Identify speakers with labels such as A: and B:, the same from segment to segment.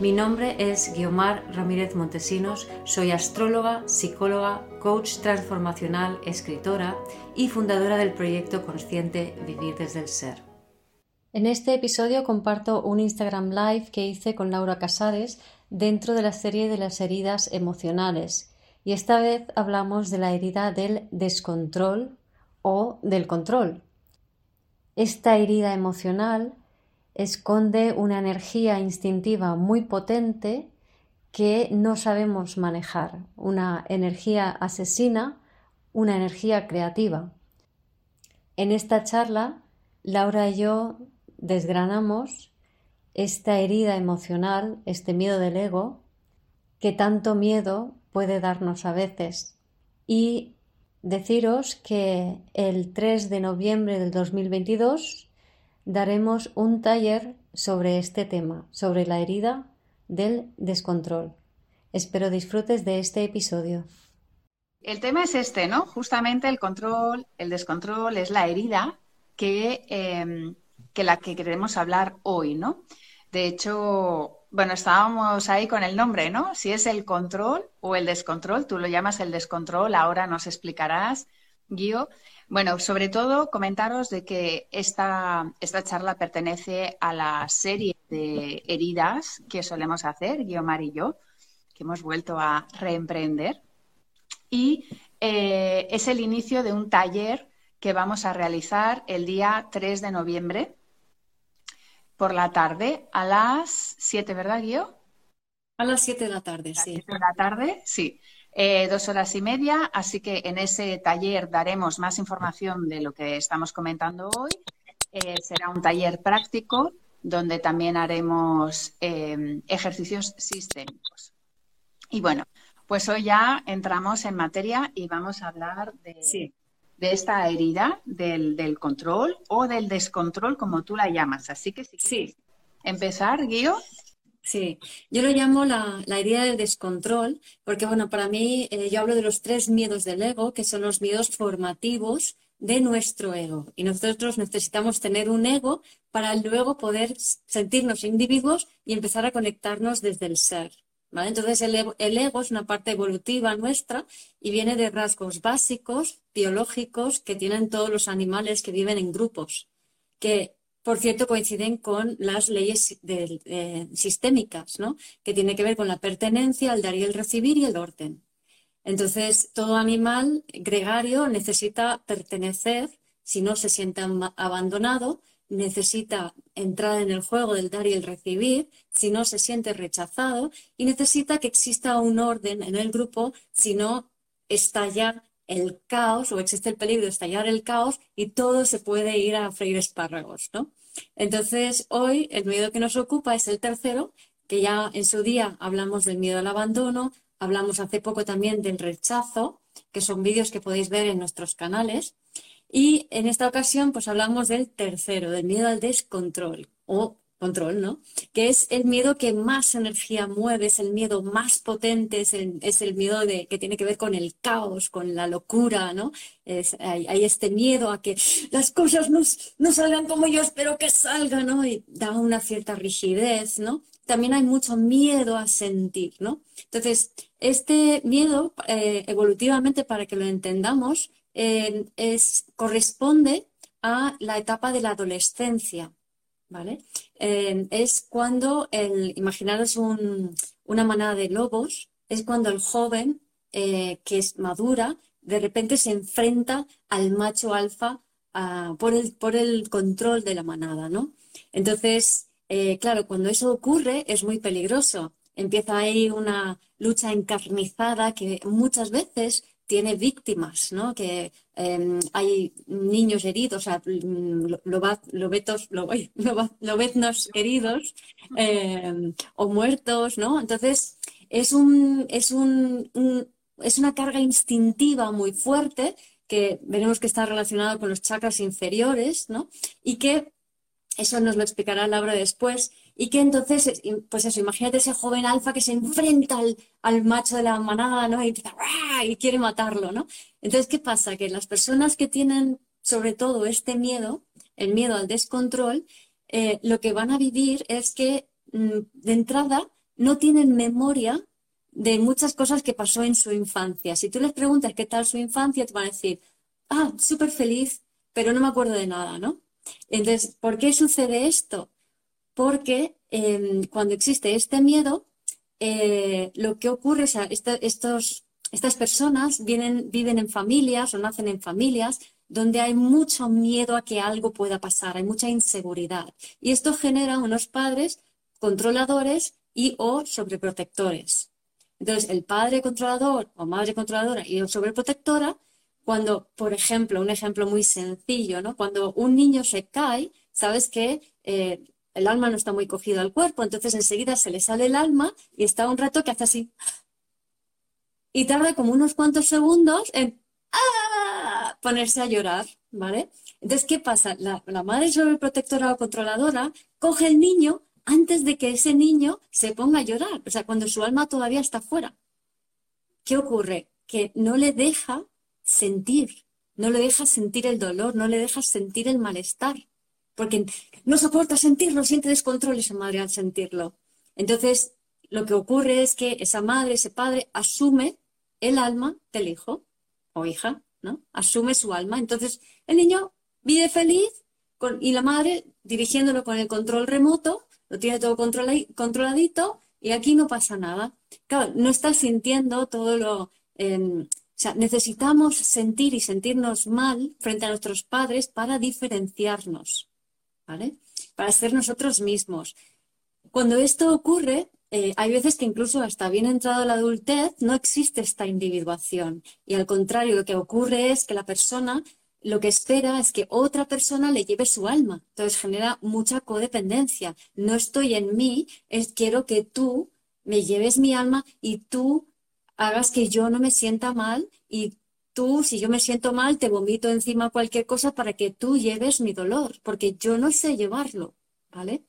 A: Mi nombre es Guiomar Ramírez Montesinos, soy astróloga, psicóloga, coach transformacional, escritora y fundadora del proyecto consciente Vivir desde el Ser. En este episodio comparto un Instagram Live que hice con Laura Casares dentro de la serie de las heridas emocionales y esta vez hablamos de la herida del descontrol o del control. Esta herida emocional esconde una energía instintiva muy potente que no sabemos manejar, una energía asesina, una energía creativa. En esta charla, Laura y yo desgranamos esta herida emocional, este miedo del ego, que tanto miedo puede darnos a veces. Y deciros que el 3 de noviembre del 2022 daremos un taller sobre este tema, sobre la herida del descontrol. Espero disfrutes de este episodio.
B: El tema es este, ¿no? Justamente el control, el descontrol es la herida que, em, que la que queremos hablar hoy, ¿no? De hecho, bueno, estábamos ahí con el nombre, ¿no? Si es el control o el descontrol, tú lo llamas el descontrol, ahora nos explicarás, Guío. Bueno, sobre todo comentaros de que esta, esta charla pertenece a la serie de heridas que solemos hacer, Guiomar y yo, que hemos vuelto a reemprender. Y eh, es el inicio de un taller que vamos a realizar el día 3 de noviembre por la tarde a las 7, ¿verdad, Guio?
A: A las 7 de la tarde, sí.
B: de la tarde, sí. Eh, dos horas y media, así que en ese taller daremos más información de lo que estamos comentando hoy. Eh, será un taller práctico donde también haremos eh, ejercicios sistémicos. Y bueno, pues hoy ya entramos en materia y vamos a hablar de, de esta herida del, control o del descontrol, como tú la llamas. Así que sí. Empezar, Guío.
A: Sí, yo lo llamo la, herida del descontrol, porque bueno, para mí eh, yo hablo de los tres miedos del ego, que son los miedos formativos de nuestro ego. Y nosotros necesitamos tener un ego para luego poder sentirnos individuos y empezar a conectarnos desde el ser. Entonces el, el, ego es una parte evolutiva nuestra y viene de rasgos básicos, biológicos, que tienen todos los animales que viven en grupos, que por cierto, coinciden con las leyes sistémicas, ¿no? que tiene que ver con la pertenencia, el dar y el recibir y el orden. Entonces, todo animal gregario necesita pertenecer, si no se siente abandonado, necesita entrar en el juego del dar y el recibir, si no se siente rechazado, y necesita que exista un orden en el grupo, si no estalla el caos o existe el peligro de estallar el caos y todo se puede ir a freír espárragos, ¿no? Entonces, hoy el miedo que nos ocupa es el tercero, que ya en su día hablamos del miedo al abandono, hablamos hace poco también del rechazo, que son vídeos que podéis ver en nuestros canales. Y en esta ocasión, pues hablamos del tercero, del miedo al descontrol o control, ¿no? Que es el miedo que más energía mueve, es el miedo más potente, es el, miedo de, que tiene que ver con el caos, con la locura, ¿no? hay, este miedo a que las cosas no, salgan como yo espero que salgan, ¿no? Y da una cierta rigidez, ¿no? También hay mucho miedo a sentir, ¿no? Entonces, este miedo, eh, evolutivamente, para que lo entendamos, eh, es, corresponde a la etapa de la adolescencia, Eh, es cuando, el, imaginaros una manada de lobos, es cuando el joven eh, que es madura, de repente se enfrenta al macho alfa ah, por, el, por el control de la manada, ¿no? Entonces, eh, claro, cuando eso ocurre es muy peligroso. Empieza ahí una lucha encarnizada que muchas veces tiene víctimas, ¿no? Que em, hay niños heridos, o sea, lobetos, lobeznos heridos em, o muertos, ¿no? Entonces, es, un, es, un, es una carga instintiva muy fuerte que veremos que está relacionado con los chakras inferiores, ¿no? Y que eso nos lo explicará Laura después. Y que entonces, pues eso, imagínate ese joven alfa que se enfrenta al, macho de la manada, ¿no? Y, y quiere matarlo, ¿no? Entonces, ¿qué pasa? Que las personas que tienen sobre todo este miedo, el miedo al descontrol, eh, lo que van a vivir es que mm, de entrada no tienen memoria de muchas cosas que pasó en su infancia. Si tú les preguntas qué tal su infancia, te van a decir, ah, súper feliz, pero no me acuerdo de nada, ¿no? Entonces, ¿por qué sucede esto? Porque em, cuando existe este miedo, eh, lo que ocurre es que estos, estas personas vienen, viven en familias o nacen en familias donde hay mucho miedo a que algo pueda pasar, hay mucha inseguridad. Y esto genera unos padres controladores y o sobreprotectores. Entonces, el padre controlador o madre controladora y sobreprotectora, cuando, por ejemplo, un ejemplo muy sencillo, ¿no? Cuando un niño se cae, sabes que eh, el alma no está muy cogido al cuerpo, entonces enseguida se le sale el alma y está un rato que hace así. Y tarda como unos cuantos segundos en ¡ah! ponerse a llorar, ¿vale? Entonces, ¿qué pasa? La, la madre sobreprotectora o controladora coge el niño antes de que ese niño se ponga a llorar, o sea, cuando su alma todavía está fuera. ¿Qué ocurre? Que no le deja sentir, no le deja sentir el dolor, no le deja sentir el malestar, porque no soporta sentirlo, siente descontrol esa madre al sentirlo. Entonces, lo que ocurre es que esa madre, ese padre, asume el alma del hijo o hija, ¿no? Asume su alma. Entonces, el niño vive feliz y la madre dirigiéndolo con el control remoto lo tiene todo controladito y aquí no pasa nada. Claro, no está sintiendo todo lo... Em, o sea, necesitamos sentir y sentirnos mal frente a nuestros padres para diferenciarnos, Para ser nosotros mismos. Cuando esto ocurre, eh, hay veces que incluso hasta bien entrado la adultez no existe esta individuación. Y al contrario, lo que ocurre es que la persona lo que espera es que otra persona le lleve su alma. Entonces genera mucha codependencia. No estoy en mí, es quiero que tú me lleves mi alma y tú hagas que yo no me sienta mal y tú, si yo me siento mal, te vomito encima cualquier cosa para que tú lleves mi dolor, porque yo no sé llevarlo, ¿vale?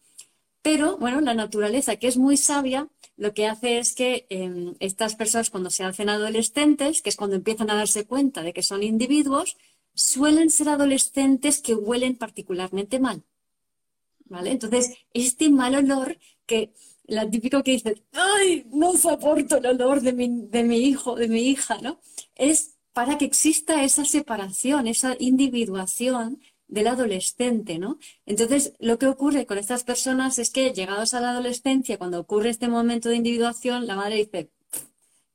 A: Pero, bueno, la naturaleza, que es muy sabia, lo que hace es que em, estas personas cuando se hacen adolescentes, que es cuando empiezan a darse cuenta de que son individuos, suelen ser adolescentes que huelen particularmente mal. ¿Vale? Entonces, este mal olor que la típico que dice, ay, no soporto el olor de mi, de mi hijo, de mi hija, ¿no? Es para que exista esa separación, esa individuación del adolescente, ¿no? Entonces, lo que ocurre con estas personas es que llegados a la adolescencia, cuando ocurre este momento de individuación, la madre dice,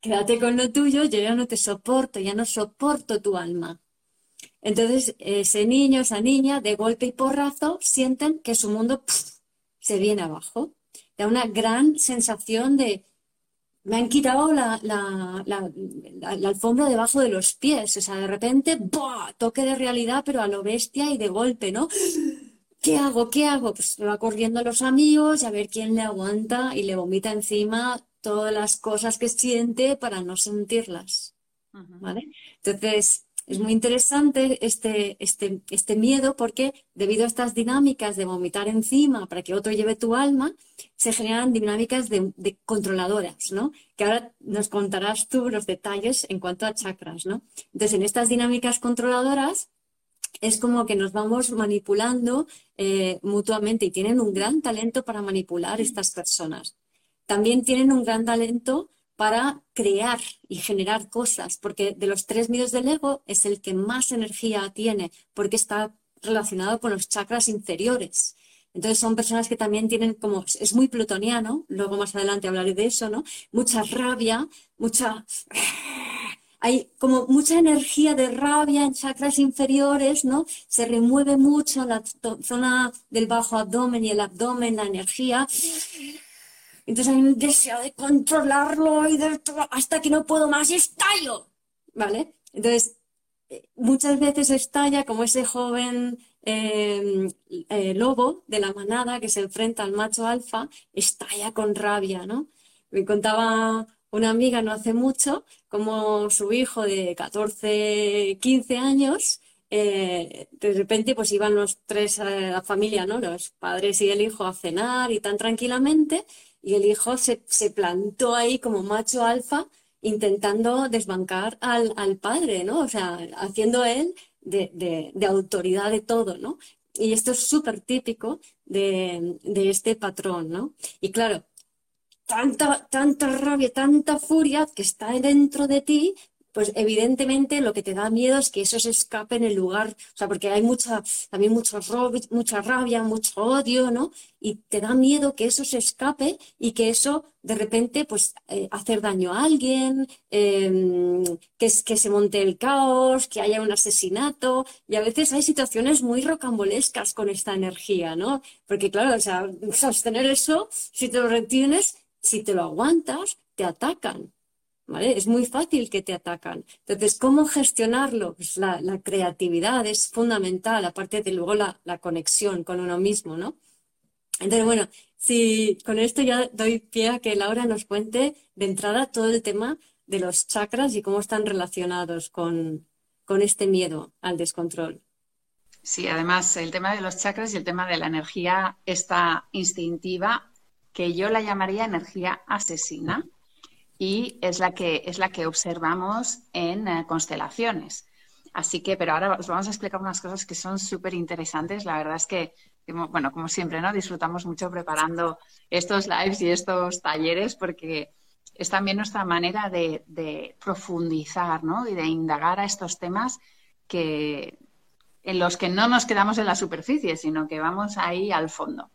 A: quédate con lo tuyo, yo ya no te soporto, ya no soporto tu alma. Entonces, ese niño, esa niña, de golpe y porrazo, sienten que su mundo se viene abajo. Da una gran sensación de, me han quitado la, alfombra debajo de los pies. O sea, de repente, ¡buah! toque de realidad, pero a lo bestia y de golpe, ¿no? ¿Qué hago? ¿Qué hago? Pues va corriendo a los amigos a ver quién le aguanta y le vomita encima todas las cosas que siente para no sentirlas. ¿Vale? Entonces, es muy interesante este, este, este miedo porque debido a estas dinámicas de vomitar encima para que otro lleve tu alma, se generan dinámicas de, controladoras, ¿no? Que ahora nos contarás tú los detalles en cuanto a chakras, ¿no? Entonces, en estas dinámicas controladoras es como que nos vamos manipulando eh, mutuamente y tienen un gran talento para manipular estas personas. También tienen un gran talento para crear y generar cosas, porque de los tres miedos del ego es el que más energía tiene, porque está relacionado con los chakras inferiores. Entonces son personas que también tienen como, es muy plutoniano, luego más adelante hablaré de eso, ¿no? Mucha rabia, mucha... Hay como mucha energía de rabia en chakras inferiores, ¿no? Se remueve mucho la zona del bajo abdomen y el abdomen, la energía entonces hay un deseo de controlarlo y de, hasta que no puedo más y estallo, ¿vale? Entonces, eh, muchas veces estalla como ese joven em, eh, lobo de la manada que se enfrenta al macho alfa, estalla con rabia, ¿no? Me contaba una amiga no hace mucho, como su hijo de 14, 15 años, eh, de repente pues iban los tres, a eh, la familia, ¿no? Los padres y el hijo a cenar y tan tranquilamente, y el hijo se, se plantó ahí como macho alfa intentando desbancar al, al padre, ¿no? O sea, haciendo él de, de, autoridad de todo, ¿no? Y esto es súper típico de, de, este patrón, ¿no? Y claro, tanta, tanta rabia, tanta furia que está dentro de ti, pues evidentemente lo que te da miedo es que eso se escape en el lugar, o sea, porque hay mucha, también mucho mucha rabia, mucho odio, ¿no? Y te da miedo que eso se escape y que eso de repente, pues, eh, hacer daño a alguien, em, que, que se monte el caos, que haya un asesinato, y a veces hay situaciones muy rocambolescas con esta energía, ¿no? Porque claro, o sea, sostener eso, si te lo retienes, si te lo aguantas, te atacan. Es muy fácil que te atacan. Entonces, ¿cómo gestionarlo? Pues la, creatividad es fundamental, aparte de luego la, conexión con uno mismo, ¿no? Entonces, bueno, si con esto ya doy pie a que Laura nos cuente de entrada todo el tema de los chakras y cómo están relacionados con, con este miedo al descontrol.
B: Sí, además el tema de los chakras y el tema de la energía esta instintiva, que yo la llamaría energía asesina, y es la que, es la que observamos en eh, constelaciones. Así que, pero ahora os vamos a explicar unas cosas que son súper interesantes. La verdad es que, bueno, como siempre, ¿no? Disfrutamos mucho preparando estos lives y estos talleres porque es también nuestra manera de, profundizar, ¿no? Y de indagar a estos temas que, en los que no nos quedamos en la superficie, sino que vamos ahí al fondo.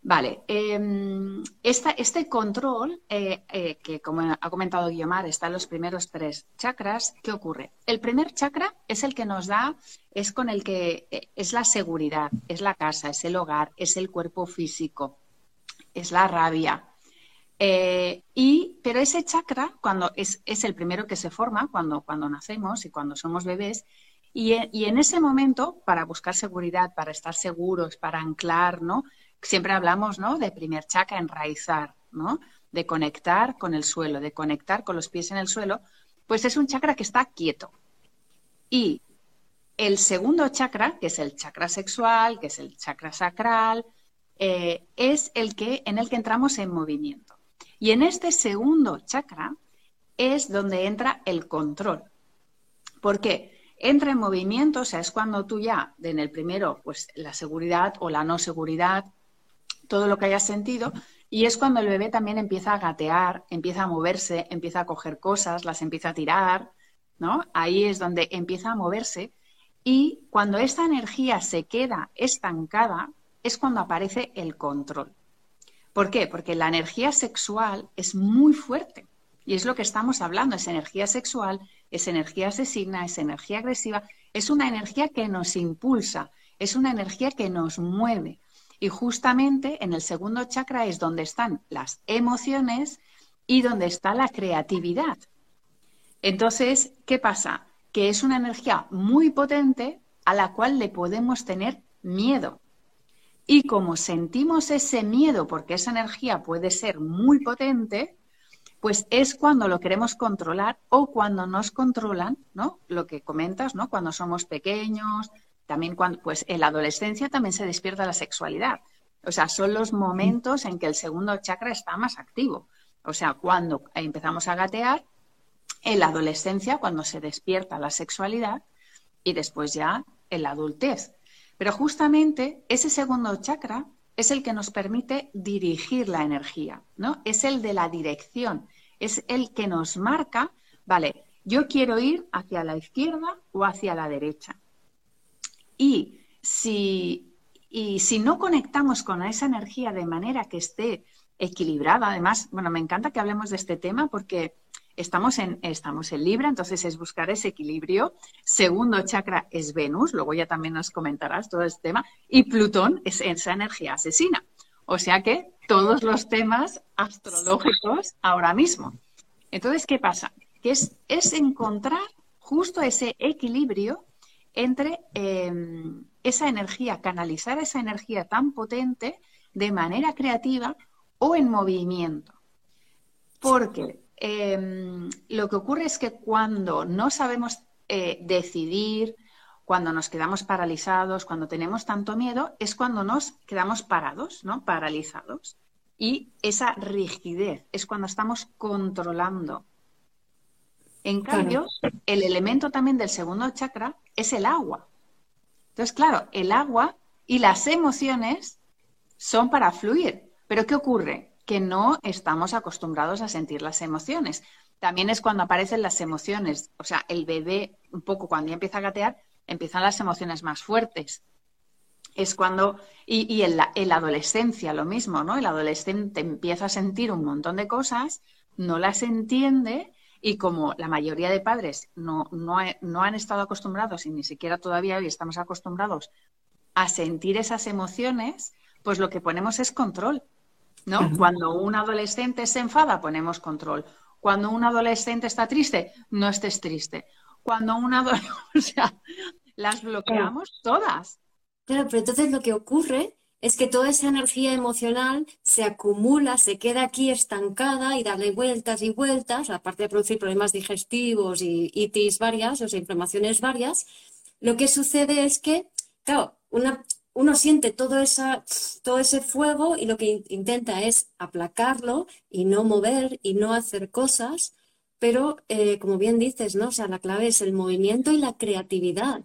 B: Vale, em, este control, eh, eh, que como ha comentado Guiomar, está en los primeros tres chakras, ¿qué ocurre? El primer chakra es el que nos da, es con el que eh, es la seguridad, es la casa, es el hogar, es el cuerpo físico, es la rabia. y, pero ese chakra, cuando es, es, el primero que se forma cuando, cuando nacemos y cuando somos bebés, y, y en ese momento, para buscar seguridad, para estar seguros, para anclar, ¿no? Siempre hablamos, ¿no? De primer chakra, enraizar, ¿no? De conectar con el suelo, de conectar con los pies en el suelo, pues es un chakra que está quieto. Y el segundo chakra, que es el chakra sexual, que es el chakra sacral, eh, es el que en el que entramos en movimiento. Y en este segundo chakra es donde entra el control. ¿Por qué? Entra en movimiento, o sea, es cuando tú ya, en el primero, pues la seguridad o la no seguridad, todo lo que hayas sentido. Y es cuando el bebé también empieza a gatear, empieza a moverse, empieza a coger cosas, las empieza a tirar, ¿no? Ahí es donde empieza a moverse. Y cuando esta energía se queda estancada, es cuando aparece el control. ¿Por qué? Porque la energía sexual es muy fuerte. Y es lo que estamos hablando, es energía sexual, es energía asesina, es energía agresiva, es una energía que nos impulsa, es una energía que nos mueve. Y justamente en el segundo chakra es donde están las emociones y donde está la creatividad. Entonces, ¿qué pasa? Que es una energía muy potente a la cual le podemos tener miedo. Y como sentimos ese miedo porque esa energía puede ser muy potente, pues es cuando lo queremos controlar o cuando nos controlan, ¿no? Lo que comentas, ¿no? Cuando somos pequeños, también cuando, pues en la adolescencia también se despierta la sexualidad. O sea, son los momentos en que el segundo chakra está más activo. O sea, cuando empezamos a gatear, en la adolescencia, cuando se despierta la sexualidad, y después ya en la adultez. Pero justamente ese segundo chakra es el que nos permite dirigir la energía, ¿no? Es el de la dirección, es el que nos marca, vale, yo quiero ir hacia la izquierda o hacia la derecha. Y si, y si no conectamos con esa energía de manera que esté equilibrada, además, bueno, me encanta que hablemos de este tema porque estamos en, estamos en Libra, entonces es buscar ese equilibrio. Segundo chakra es Venus, luego ya también nos comentarás todo este tema, y Plutón es esa energía asesina. O sea que todos los temas astrológicos ahora mismo. Entonces, ¿qué pasa? Que es, es encontrar justo ese equilibrio entre em, esa energía, canalizar esa energía tan potente de manera creativa o en movimiento. Porque em, lo que ocurre es que cuando no sabemos eh, decidir, cuando nos quedamos paralizados, cuando tenemos tanto miedo, es cuando nos quedamos parados, ¿no? Paralizados. Y esa rigidez es cuando estamos controlando. En cambio, el elemento también del segundo chakra es el agua. Entonces, claro, el agua y las emociones son para fluir. Pero ¿qué ocurre? Que no estamos acostumbrados a sentir las emociones. También es cuando aparecen las emociones. O sea, el bebé, un poco cuando ya empieza a gatear, empiezan las emociones más fuertes. Es cuando, y, en, la, adolescencia lo mismo, ¿no? El adolescente empieza a sentir un montón de cosas, no las entiende y como la mayoría de padres no, no, no, han estado acostumbrados y ni siquiera todavía hoy estamos acostumbrados a sentir esas emociones, pues lo que ponemos es control. ¿no? Cuando un adolescente se enfada, ponemos control. Cuando un adolescente está triste, no estés triste cuando una o sea, las bloqueamos todas.
A: Claro, pero entonces lo que ocurre es que toda esa energía emocional se acumula, se queda aquí estancada y darle vueltas y vueltas, aparte de producir problemas digestivos y itis varias, o sea, inflamaciones varias, lo que sucede es que, claro, una, uno siente todo, esa, todo ese fuego y lo que intenta es aplacarlo y no mover y no hacer cosas pero eh, como bien dices, ¿no? O sea, la clave es el movimiento y la creatividad.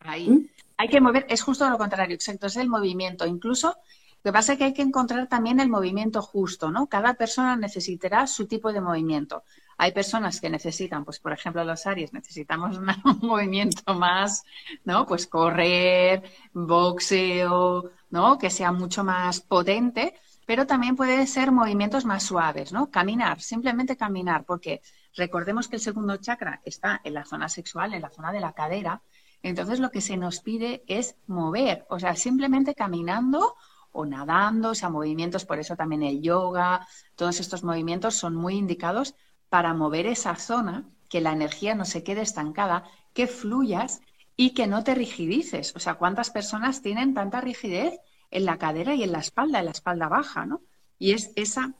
B: Ahí. ¿Mm? Hay que mover, es justo lo contrario, exacto, es el movimiento. Incluso lo que pasa es que hay que encontrar también el movimiento justo, ¿no? Cada persona necesitará su tipo de movimiento. Hay personas que necesitan, pues por ejemplo los Aries, necesitamos un movimiento más, ¿no? Pues correr, boxeo, ¿no? Que sea mucho más potente, pero también puede ser movimientos más suaves, ¿no? Caminar, simplemente caminar, porque Recordemos que el segundo chakra está en la zona sexual, en la zona de la cadera. Entonces lo que se nos pide es mover, o sea, simplemente caminando o nadando, o sea, movimientos, por eso también el yoga, todos estos movimientos son muy indicados para mover esa zona, que la energía no se quede estancada, que fluyas y que no te rigidices. O sea, ¿cuántas personas tienen tanta rigidez en la cadera y en la espalda, en la espalda baja, ¿no? Y es esa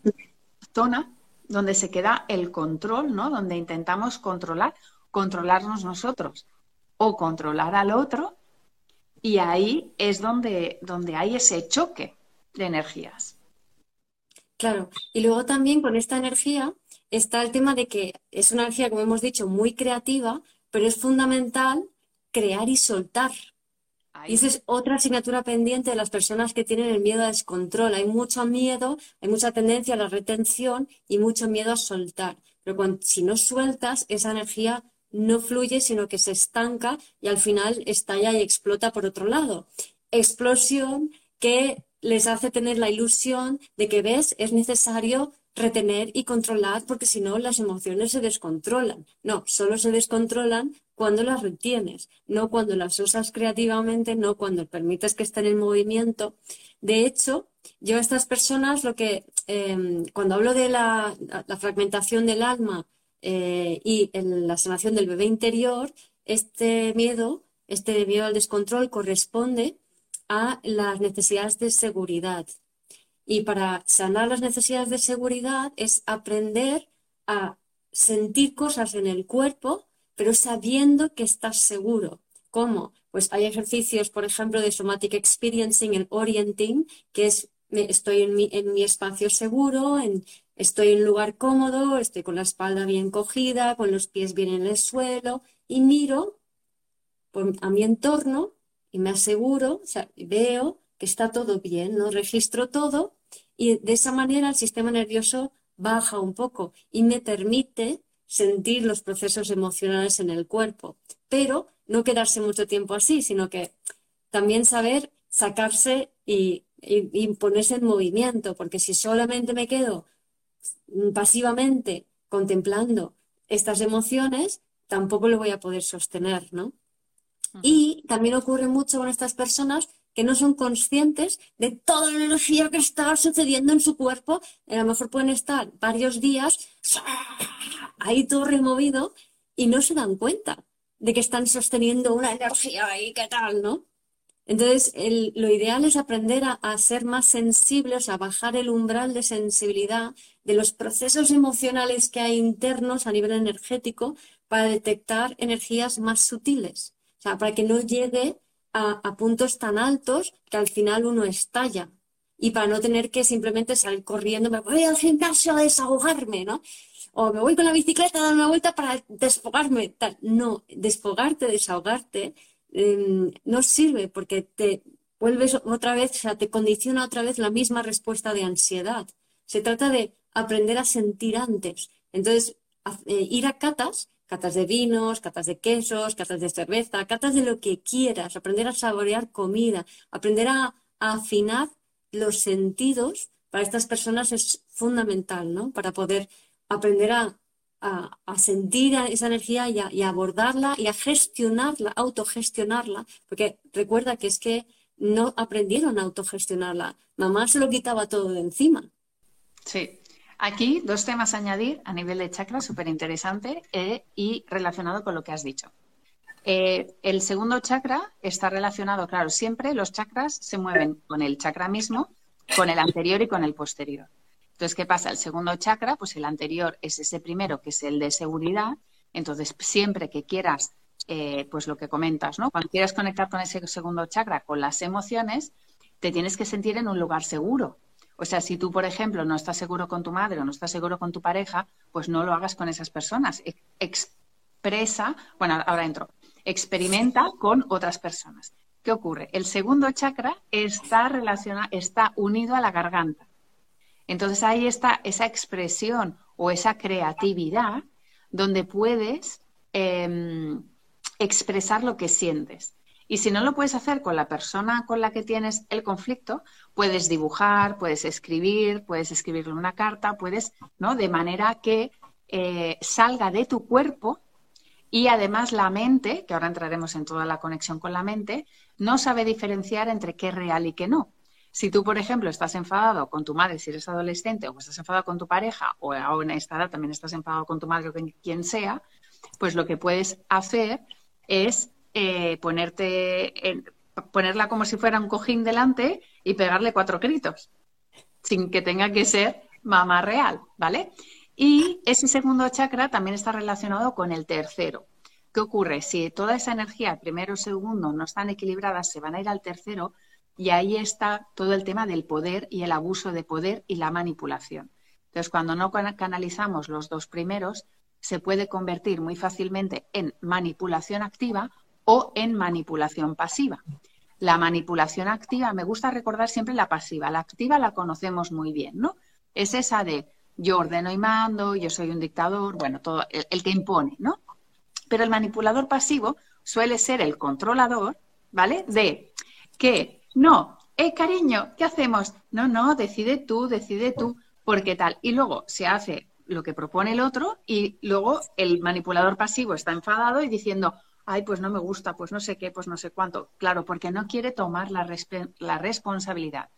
B: zona donde se queda el control, ¿no? Donde intentamos controlar, controlarnos nosotros o controlar al otro y ahí es donde, donde hay ese choque de energías.
A: Claro, y luego también con esta energía está el tema de que es una energía, como hemos dicho, muy creativa, pero es fundamental crear y soltar. Y esa es otra asignatura pendiente de las personas que tienen el miedo a descontrol. Hay mucho miedo, hay mucha tendencia a la retención y mucho miedo a soltar. Pero cuando, si no sueltas, esa energía no fluye, sino que se estanca y al final estalla y explota por otro lado. Explosión que les hace tener la ilusión de que, ves, es necesario retener y controlar porque si no las emociones se descontrolan. No, solo se descontrolan cuando las retienes, no cuando las usas creativamente, no cuando permites que estén en movimiento. De hecho, yo a estas personas lo que, em, cuando hablo de la, fragmentación del alma eh, y en la sanación del bebé interior, este miedo, este miedo al descontrol corresponde a las necesidades de seguridad. Y para sanar las necesidades de seguridad es aprender a sentir cosas en el cuerpo pero sabiendo que estás seguro. ¿Cómo? Pues hay ejercicios, por ejemplo, de somatic experiencing and orienting, que es estoy en mi, en mi espacio seguro, en, estoy en un lugar cómodo, estoy con la espalda bien cogida, con los pies bien en el suelo y miro a mi entorno y me aseguro, o sea, veo que está todo bien, ¿no? Registro todo y de esa manera el sistema nervioso baja un poco y me permite sentir los procesos emocionales en el cuerpo, pero no quedarse mucho tiempo así, sino que también saber sacarse y, ponerse en movimiento, porque si solamente me quedo pasivamente contemplando estas emociones, tampoco lo voy a poder sostener, ¿no? Y también ocurre mucho con estas personas que no son conscientes de toda la energía que está sucediendo en su cuerpo. A lo mejor pueden estar varios días ahí todo removido y no se dan cuenta de que están sosteniendo una energía ahí, ¿qué tal, no? Entonces, lo ideal es aprender a, ser más sensibles, a bajar el umbral de sensibilidad de los procesos emocionales que hay internos a nivel energético para detectar energías más sutiles. O sea, para que no llegue a, puntos tan altos que al final uno estalla. Y para no tener que simplemente salir corriendo, me voy al gimnasio a desahogarme, ¿no? O me voy con la bicicleta a dar una vuelta para desfogarme. No, desfogarte, desahogarte Em, no sirve porque te vuelves otra vez, o sea, te condiciona otra vez la misma respuesta de ansiedad. Se trata de aprender a sentir antes. Entonces, eh, ir a catas, catas de vinos, catas de quesos, catas de cerveza, catas de lo que quieras, aprender a saborear comida, aprender a, afinar los sentidos para estas personas es fundamental, ¿no? Para poder aprender a a, sentir esa energía y a, abordarla y a gestionarla, autogestionarla, porque recuerda que es que no aprendieron a autogestionarla. Mamá se lo quitaba todo de encima.
B: Sí. Aquí dos temas a añadir a nivel de chakra, súper interesante eh, y relacionado con lo que has dicho. Eh, el segundo chakra está relacionado, claro, siempre los chakras se mueven con el chakra mismo, con el anterior y con el posterior. Entonces, ¿qué pasa? El segundo chakra, pues el anterior es ese primero, que es el de seguridad. Entonces, siempre que quieras, eh, pues lo que comentas, ¿no? Cuando quieras conectar con ese segundo chakra, con las emociones, te tienes que sentir en un lugar seguro. O sea, si tú, por ejemplo, no estás seguro con tu madre o no estás seguro con tu pareja, pues no lo hagas con esas personas. Expresa, bueno, ahora entro, experimenta con otras personas. ¿Qué ocurre? El segundo chakra está, relacionado, está unido a la garganta. Entonces ahí está esa expresión o esa creatividad donde puedes em, expresar lo que sientes. Y si no lo puedes hacer con la persona con la que tienes el conflicto, puedes dibujar, puedes escribir, puedes escribirle una carta, puedes, ¿no? De manera que eh, salga de tu cuerpo y además la mente, que ahora entraremos en toda la conexión con la mente, no sabe diferenciar entre qué es real y qué no. Si tú, por ejemplo, estás enfadado con tu madre si eres adolescente o estás enfadado con tu pareja o en esta edad también estás enfadado con tu madre o con quien sea, pues lo que puedes hacer es eh, ponerte, ponerla como si fuera un cojín delante y pegarle cuatro gritos, sin que tenga que ser mamá real, ¿vale? Y ese segundo chakra también está relacionado con el tercero. ¿Qué ocurre? Si toda esa energía, primero segundo, no están equilibradas, se van a ir al tercero, y ahí está todo el tema del poder y el abuso de poder y la manipulación. Entonces, cuando no canalizamos los dos primeros, se puede convertir muy fácilmente en manipulación activa o en manipulación pasiva. La manipulación activa, me gusta recordar siempre la pasiva. La activa la conocemos muy bien, ¿no? Es esa de yo ordeno y mando, yo soy un dictador, bueno, todo el, que impone, ¿no? Pero el manipulador pasivo suele ser el controlador, ¿vale? De que no, eh, cariño, ¿qué hacemos? No, no, decide tú, decide tú, porque tal. Y luego se hace lo que propone el otro y luego el manipulador pasivo está enfadado y diciendo, ay, pues no me gusta, pues no sé qué, pues no sé cuánto. Claro, porque no quiere tomar la, responsabilidad.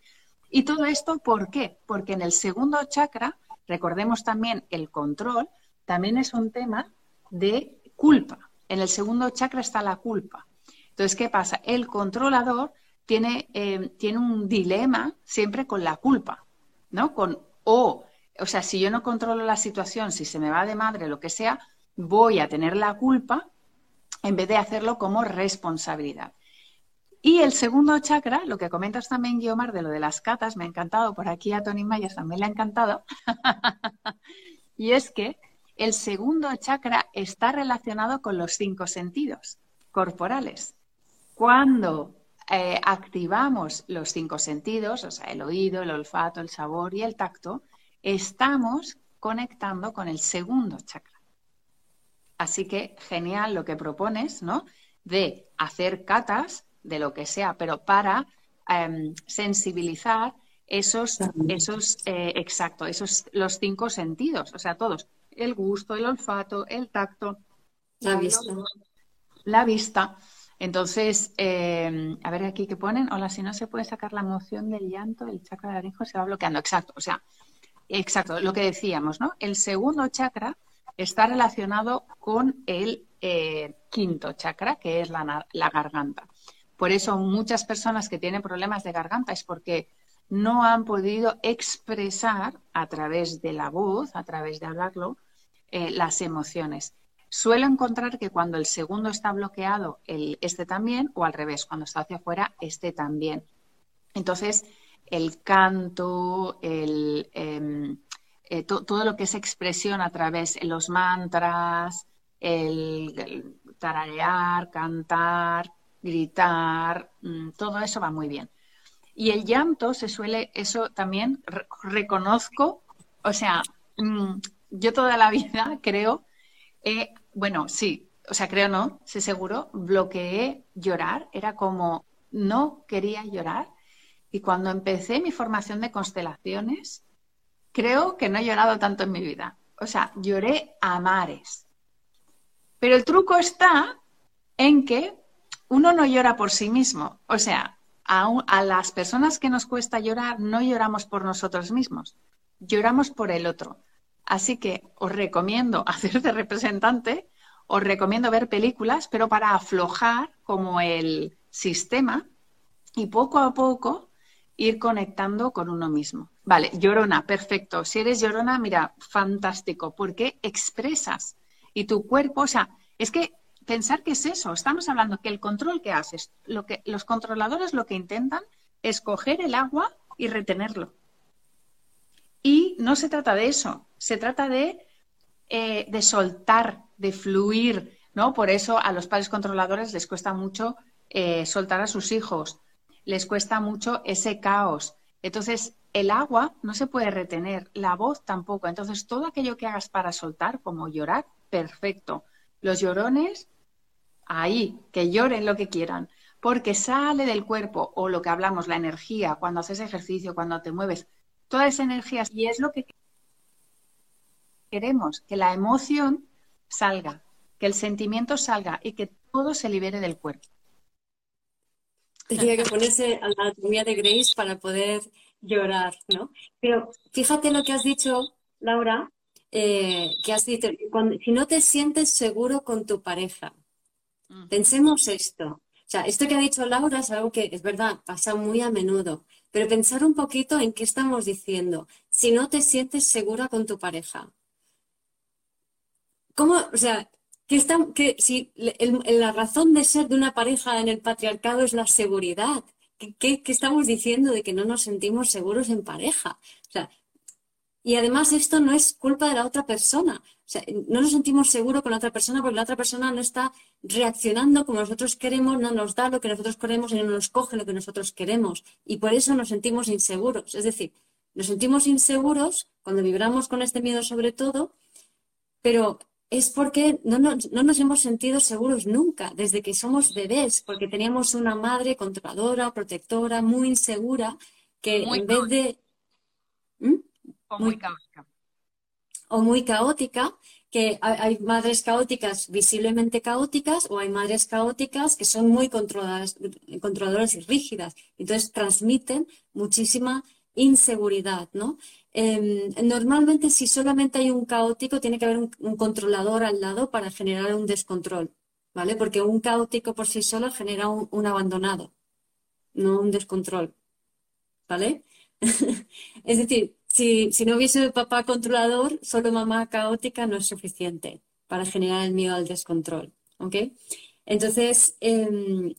B: Y todo esto, ¿por qué? Porque en el segundo chakra, recordemos también el control, también es un tema de culpa. En el segundo chakra está la culpa. Entonces, ¿qué pasa? El controlador tiene, eh, tiene un dilema siempre con la culpa, ¿no? Con, o, o sea, si yo no controlo la situación, si se me va de madre, lo que sea, voy a tener la culpa en vez de hacerlo como responsabilidad. Y el segundo chakra, lo que comentas también, Guiomar, de lo de las catas, me ha encantado, por aquí a Tony Mayas también le ha encantado, y es que el segundo chakra está relacionado con los cinco sentidos corporales. Cuando eh, activamos los cinco sentidos, o sea, el oído, el olfato, el sabor y el tacto, estamos conectando con el segundo chakra. Así que genial lo que propones, ¿no? De hacer catas de lo que sea, pero para em, sensibilizar esos, esos, eh, exacto, esos los cinco sentidos, o sea, todos, el gusto, el olfato, el tacto,
A: la vista.
B: La vista. Entonces, eh, a ver aquí qué ponen. Hola, si no se puede sacar la emoción del llanto, el chakra del laringe se va bloqueando. Exacto, o sea, exacto, lo que decíamos, ¿no? El segundo chakra está relacionado con el eh, quinto chakra, que es la, garganta. Por eso muchas personas que tienen problemas de garganta es porque no han podido expresar a través de la voz, a través de hablarlo, eh, las emociones. Suelo encontrar que cuando el segundo está bloqueado, el, este también, o al revés, cuando está hacia afuera, este también. Entonces, el canto, el, em, eh, todo lo que es expresión a través de los mantras, el, tararear, cantar, gritar, mm, todo eso va muy bien. Y el llanto se suele, eso también reconozco, o sea, mm, yo toda la vida creo, bueno, sí, o sea, creo no, sé seguro, bloqueé llorar, era como no quería llorar. Y cuando empecé mi formación de constelaciones, creo que no he llorado tanto en mi vida. O sea, lloré a mares. Pero el truco está en que uno no llora por sí mismo. O sea, a, las personas que nos cuesta llorar no lloramos por nosotros mismos, lloramos por el otro. Así que os recomiendo hacer de representante, os recomiendo ver películas, pero para aflojar como el sistema y poco a poco ir conectando con uno mismo. Vale, llorona, perfecto. Si eres llorona, mira, fantástico, porque expresas y tu cuerpo, o sea, es que pensar que es eso. Estamos hablando que el control que haces, lo que los controladores lo que intentan es coger el agua y retenerlo. Y no se trata de eso, se trata de, eh, de soltar, de fluir, ¿no? Por eso a los padres controladores les cuesta mucho eh, soltar a sus hijos, les cuesta mucho ese caos. Entonces, el agua no se puede retener, la voz tampoco. Entonces, todo aquello que hagas para soltar, como llorar, perfecto. Los llorones ahí, que lloren lo que quieran, porque sale del cuerpo o lo que hablamos, la energía, cuando haces ejercicio, cuando te mueves, toda esa energía y es lo que queremos, que la emoción salga, que el sentimiento salga y que todo se libere del cuerpo.
A: Tenía que ponerse a la anatomía de Grace para poder llorar, ¿no? Pero fíjate lo que has dicho, Laura, eh, que has dicho, si no te sientes seguro con tu pareja, Pensemos esto. O sea, esto que ha dicho Laura es algo que es verdad, pasa muy a menudo, pero pensar un poquito en qué estamos diciendo. Si no te sientes segura con tu pareja, ¿cómo, o sea, que, que si la razón de ser de una pareja en el patriarcado es la seguridad, ¿qué, qué estamos diciendo de que no nos sentimos seguros en pareja? O sea, y además esto no es culpa de la otra persona. O sea, no nos sentimos seguros con la otra persona porque la otra persona no está reaccionando como nosotros queremos, no nos da lo que nosotros queremos y no nos coge lo que nosotros queremos. Y por eso nos sentimos inseguros. Es decir, nos sentimos inseguros cuando vibramos con este miedo sobre todo, pero es porque no nos, no nos hemos sentido seguros nunca, desde que somos bebés, porque teníamos una madre controladora, protectora, muy insegura, que en vez de...
B: ¿Mm? O muy, caótica.
A: O muy caótica, que hay, madres caóticas visiblemente caóticas o hay madres caóticas que son muy controladas, controladoras y rígidas. Entonces transmiten muchísima inseguridad, ¿no? Em, normalmente si solamente hay un caótico, tiene que haber un, controlador al lado para generar un descontrol, ¿vale? Porque un caótico por sí solo genera un, abandonado, no un descontrol, ¿vale? es decir, si, no hubiese papá controlador, solo mamá caótica no es suficiente para generar el miedo al descontrol. ¿ok? Entonces, em,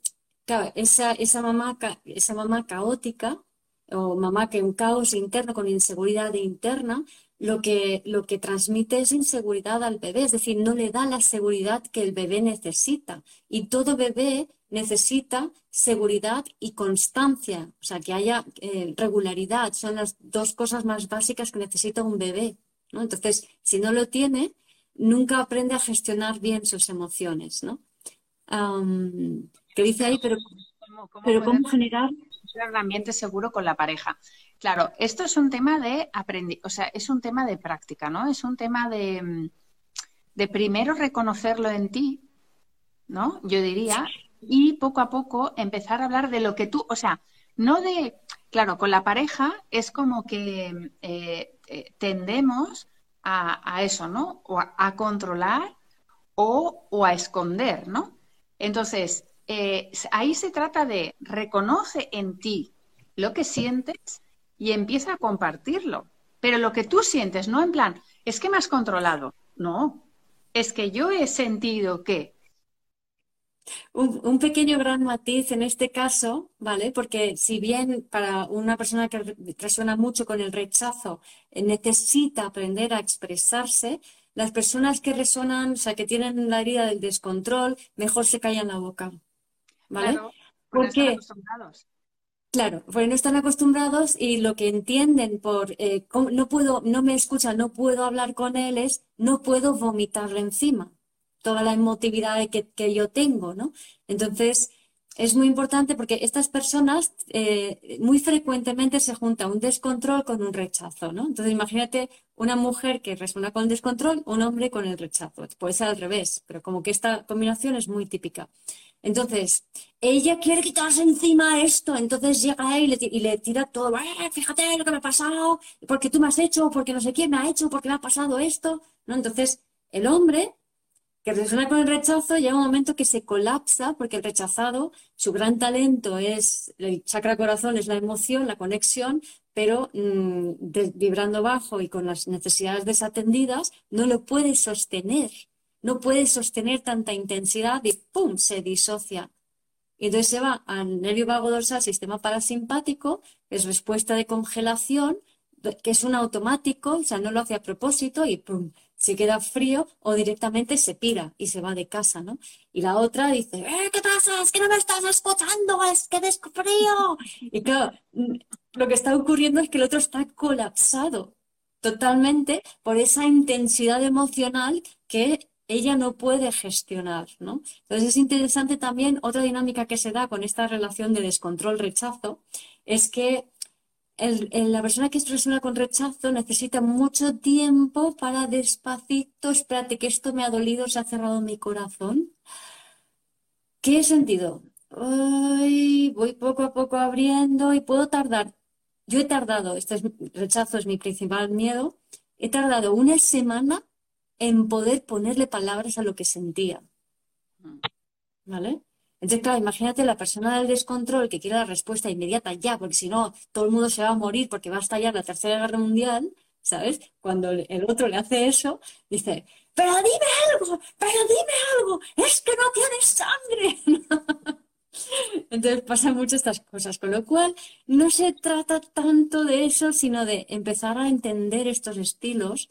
A: claro, esa, esa, mamá, esa mamá caótica o mamá que un caos interno con inseguridad interna, lo que, lo que transmite es inseguridad al bebé, es decir, no le da la seguridad que el bebé necesita. Y todo bebé necesita seguridad y constancia, o sea, que haya eh, regularidad, son las dos cosas más básicas que necesita un bebé. ¿no? Entonces, si no lo tiene, nunca aprende a gestionar bien sus emociones. ¿no? que dice ahí, pero, ¿Cómo, pero ¿cómo generar
B: un ambiente seguro con la pareja? Claro, esto es un tema de aprendí, o sea, es un tema de práctica, ¿no? Es un tema de, de primero reconocerlo en ti, ¿no? Yo diría, y poco a poco empezar a hablar de lo que tú, o sea, no de, claro, con la pareja es como que eh, eh, tendemos a, eso, ¿no? O a, controlar o, a esconder, ¿no? Entonces, eh, ahí se trata de reconoce en ti lo que sientes y empieza a compartirlo. Pero lo que tú sientes, no en plan, es que me has controlado. No, es que yo he sentido que.
A: Un, pequeño gran matiz en este caso, ¿vale? Porque si bien para una persona que resuena mucho con el rechazo eh, necesita aprender a expresarse, las personas que resonan, o sea, que tienen la herida del descontrol, mejor se callan la boca. ¿Vale?
B: Claro, porque
A: Claro, porque no están acostumbrados y lo que entienden por eh, no puedo, no me escucha, no puedo hablar con él es no puedo vomitarle encima. Toda la emotividad que, que yo tengo, ¿no? Entonces, es muy importante porque estas personas eh, muy frecuentemente se junta un descontrol con un rechazo, ¿no? Entonces, imagínate una mujer que resuena con el descontrol, un hombre con el rechazo. Puede ser al revés, pero como que esta combinación es muy típica. Entonces, ella quiere quitarse encima esto, entonces llega él y le, tira todo, eh, fíjate lo que me ha pasado, porque tú me has hecho, porque no sé quién me ha hecho, porque me ha pasado esto, ¿no? Entonces, el hombre que resuena con el rechazo llega un momento que se colapsa porque el rechazado, su gran talento es, el chakra corazón es la emoción, la conexión, pero mm, vibrando bajo y con las necesidades desatendidas, no lo puede sostener no puede sostener tanta intensidad y ¡pum! se disocia. Y entonces se va al nervio vago dorsal, sistema parasimpático, es respuesta de congelación, que es un automático, o sea, no lo hace a propósito y ¡pum! se queda frío o directamente se pira y se va de casa, ¿no? Y la otra dice, ¿Eh, ¿qué pasa? Es que no me estás escuchando, es que des frío. Y claro, lo que está ocurriendo es que el otro está colapsado totalmente por esa intensidad emocional que ella no puede gestionar, ¿no? Entonces es interesante también otra dinámica que se da con esta relación de descontrol-rechazo, es que la persona que resuena con rechazo necesita mucho tiempo para despacito, espérate que esto me ha dolido, se ha cerrado mi corazón. ¿Qué sentido? voy poco a poco abriendo y puedo tardar. Yo he tardado, este rechazo es mi principal miedo, he tardado una semana en poder ponerle palabras a lo que sentía. ¿Vale? Entonces, claro, imagínate la persona del descontrol que quiere la respuesta inmediata ya, porque si no, todo el mundo se va a morir porque va a estallar la Tercera Guerra Mundial, ¿sabes? Cuando el otro le hace eso, dice, pero dime algo, pero dime algo, es que no tienes sangre. Entonces pasan mucho estas cosas, con lo cual no se trata tanto de eso, sino de empezar a entender estos estilos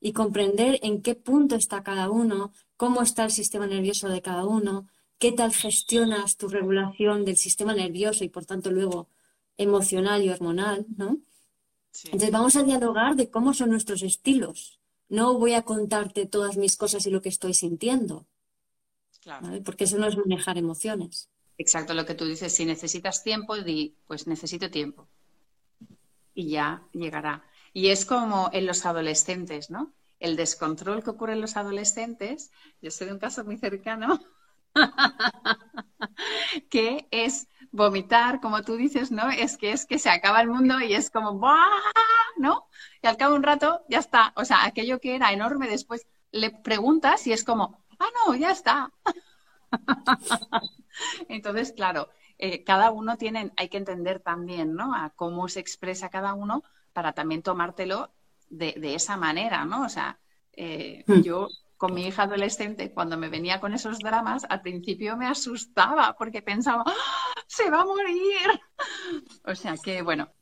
A: y comprender en qué punto está cada uno, cómo está el sistema nervioso de cada uno, qué tal gestionas tu regulación del sistema nervioso y por tanto luego emocional y hormonal, ¿no? Entonces vamos a dialogar de cómo son nuestros estilos. No voy a contarte todas mis cosas y lo que estoy sintiendo, porque eso no es manejar emociones.
B: Exacto, lo que tú dices, si necesitas tiempo, di, pues necesito tiempo. Y ya llegará. Y es como en los adolescentes, ¿no? El descontrol que ocurre en los adolescentes, yo sé de un caso muy cercano, que es vomitar, como tú dices, ¿no? Es que es que se acaba el mundo y es como ¡buah! ¿no? Y al cabo de un rato ya está. O sea, aquello que era enorme después le preguntas y es como, ah, no, ya está. Entonces, claro, eh, cada uno tiene, hay que entender también, ¿no? A cómo se expresa cada uno para también tomártelo de, esa manera, ¿no? O sea, eh, hmm. yo con mi hija adolescente, cuando me venía con esos dramas, al principio me asustaba porque pensaba, ¡Ah, se va a morir. O sea que, bueno,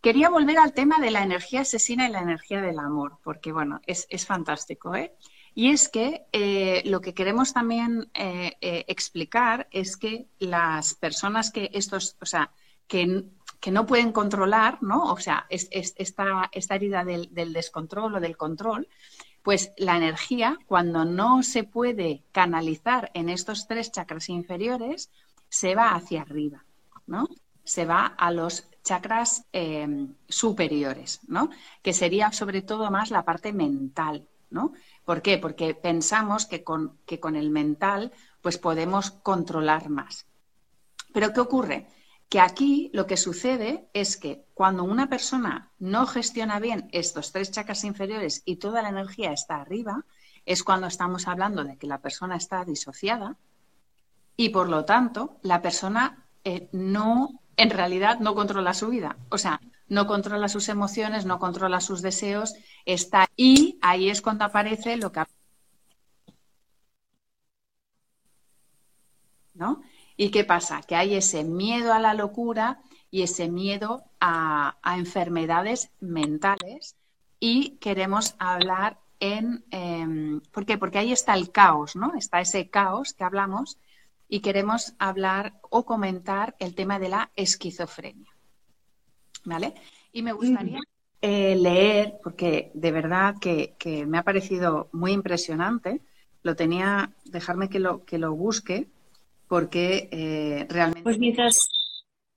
B: quería volver al tema de la energía asesina y la energía del amor, porque, bueno, es, fantástico, ¿eh? Y es que eh, lo que queremos también eh, explicar es que las personas que estos, o sea, que que no pueden controlar, ¿no? O sea, esta, esta, herida del, descontrol o del control, pues la energía, cuando no se puede canalizar en estos tres chakras inferiores, se va hacia arriba, ¿no? Se va a los chakras em, superiores, ¿no? Que sería sobre todo más la parte mental, ¿no? ¿Por qué? Porque pensamos que con, que con el mental pues podemos controlar más. Pero ¿qué ocurre? Que aquí lo que sucede es que cuando una persona no gestiona bien estos tres chakras inferiores y toda la energía está arriba, es cuando estamos hablando de que la persona está disociada, y por lo tanto la persona eh, no, en realidad no controla su vida. O sea, no controla sus emociones, no controla sus deseos, está y ahí es cuando aparece lo que ¿no? ¿Y qué pasa? Que hay ese miedo a la locura y ese miedo a, enfermedades mentales y queremos hablar en... Em, ¿Por qué? Porque ahí está el caos, ¿no? Está ese caos que hablamos y queremos hablar o comentar el tema de la esquizofrenia. ¿Vale? Y me gustaría eh, leer, porque de verdad que, me ha parecido muy impresionante, lo tenía, dejarme que lo, que lo busque, porque eh, realmente...
A: Pues mientras,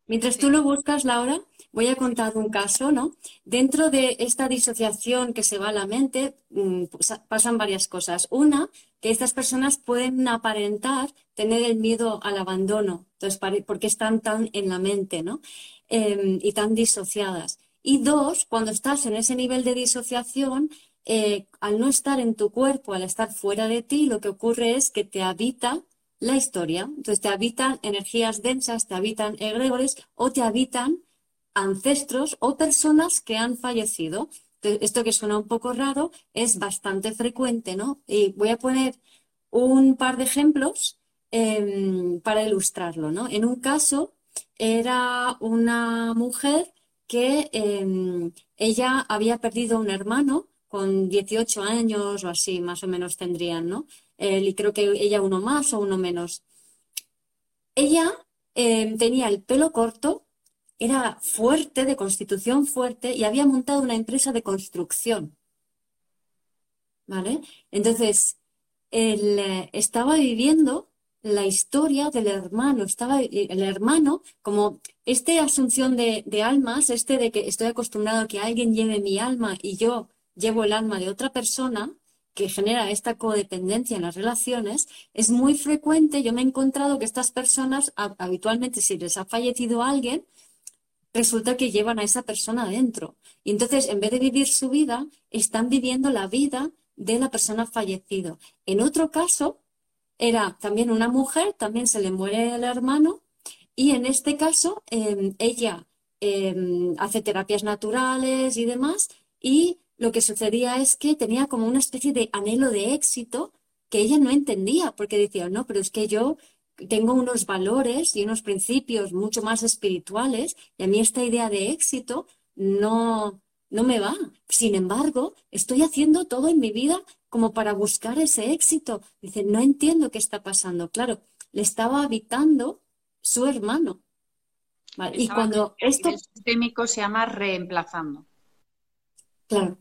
A: mientras tú lo buscas, Laura, voy a contar un caso, ¿no? Dentro de esta disociación que se va a la mente, mm, pues, pasan varias cosas. Una, que estas personas pueden aparentar tener el miedo al abandono, entonces, porque están tan en la mente, ¿no? Em, y tan disociadas. Y dos, cuando estás en ese nivel de disociación, eh, al no estar en tu cuerpo, al estar fuera de ti, lo que ocurre es que te habita la historia. Entonces te habitan energías densas, te habitan egregores o te habitan ancestros o personas que han fallecido. esto que suena un poco raro es bastante frecuente, ¿no? Y voy a poner un par de ejemplos em, para ilustrarlo, ¿no? En un caso era una mujer que em, ella había perdido un hermano con 18 años o así, más o menos tendrían, ¿no? Y creo que ella uno más o uno menos. Ella em, tenía el pelo corto, era fuerte, de constitución fuerte, y había montado una empresa de construcción. ¿Vale? Entonces, él eh, estaba viviendo la historia del hermano, estaba eh, el hermano como esta asunción de, almas, este de que estoy acostumbrado a que alguien lleve mi alma y yo llevo el alma de otra persona, que genera esta codependencia en las relaciones, es muy frecuente. Yo me he encontrado que estas personas, habitualmente, si les ha fallecido alguien, resulta que llevan a esa persona adentro. Y entonces, en vez de vivir su vida, están viviendo la vida de la persona fallecida. En otro caso, era también una mujer, también se le muere el hermano, y en este caso, em, ella em, hace terapias naturales y demás, y lo que sucedía es que tenía como una especie de anhelo de éxito que ella no entendía, porque decía, no, pero es que yo tengo unos valores y unos principios mucho más espirituales y a mí esta idea de éxito no, no me va. Sin embargo, estoy haciendo todo en mi vida como para buscar ese éxito. Dice, no entiendo qué está pasando. Claro, le estaba habitando su hermano.
B: Y cuando esto... El sistémico se llama reemplazando.
A: Claro,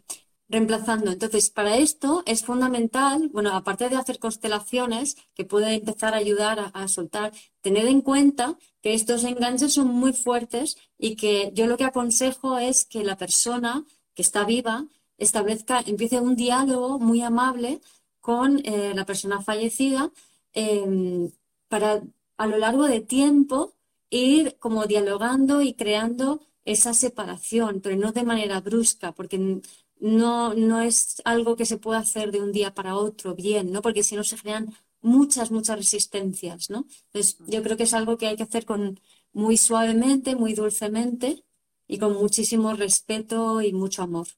A: reemplazando. Entonces, para esto es fundamental, bueno, aparte de hacer constelaciones, que puede empezar a ayudar a, soltar, tener en cuenta que estos enganches son muy fuertes y que yo lo que aconsejo es que la persona que está viva establezca, empiece un diálogo muy amable con eh, la persona fallecida em, para a lo largo de tiempo ir como dialogando y creando esa separación, pero no de manera brusca, porque no, no es algo que se pueda hacer de un día para otro bien, ¿no? Porque si no se crean muchas, muchas resistencias, ¿no? Entonces, yo creo que es algo que hay que hacer con muy suavemente, muy dulcemente y con muchísimo respeto y mucho amor.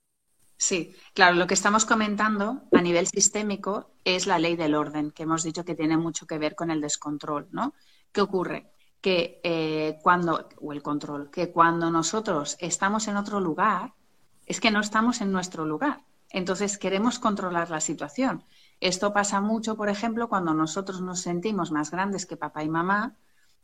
B: Sí, claro, lo que estamos comentando a nivel sistémico es la ley del orden, que hemos dicho que tiene mucho que ver con el descontrol, ¿no? ¿Qué ocurre? Que eh, cuando, o el control, que cuando nosotros estamos en otro lugar, es que no estamos en nuestro lugar. Entonces queremos controlar la situación. Esto pasa mucho, por ejemplo, cuando nosotros nos sentimos más grandes que papá y mamá,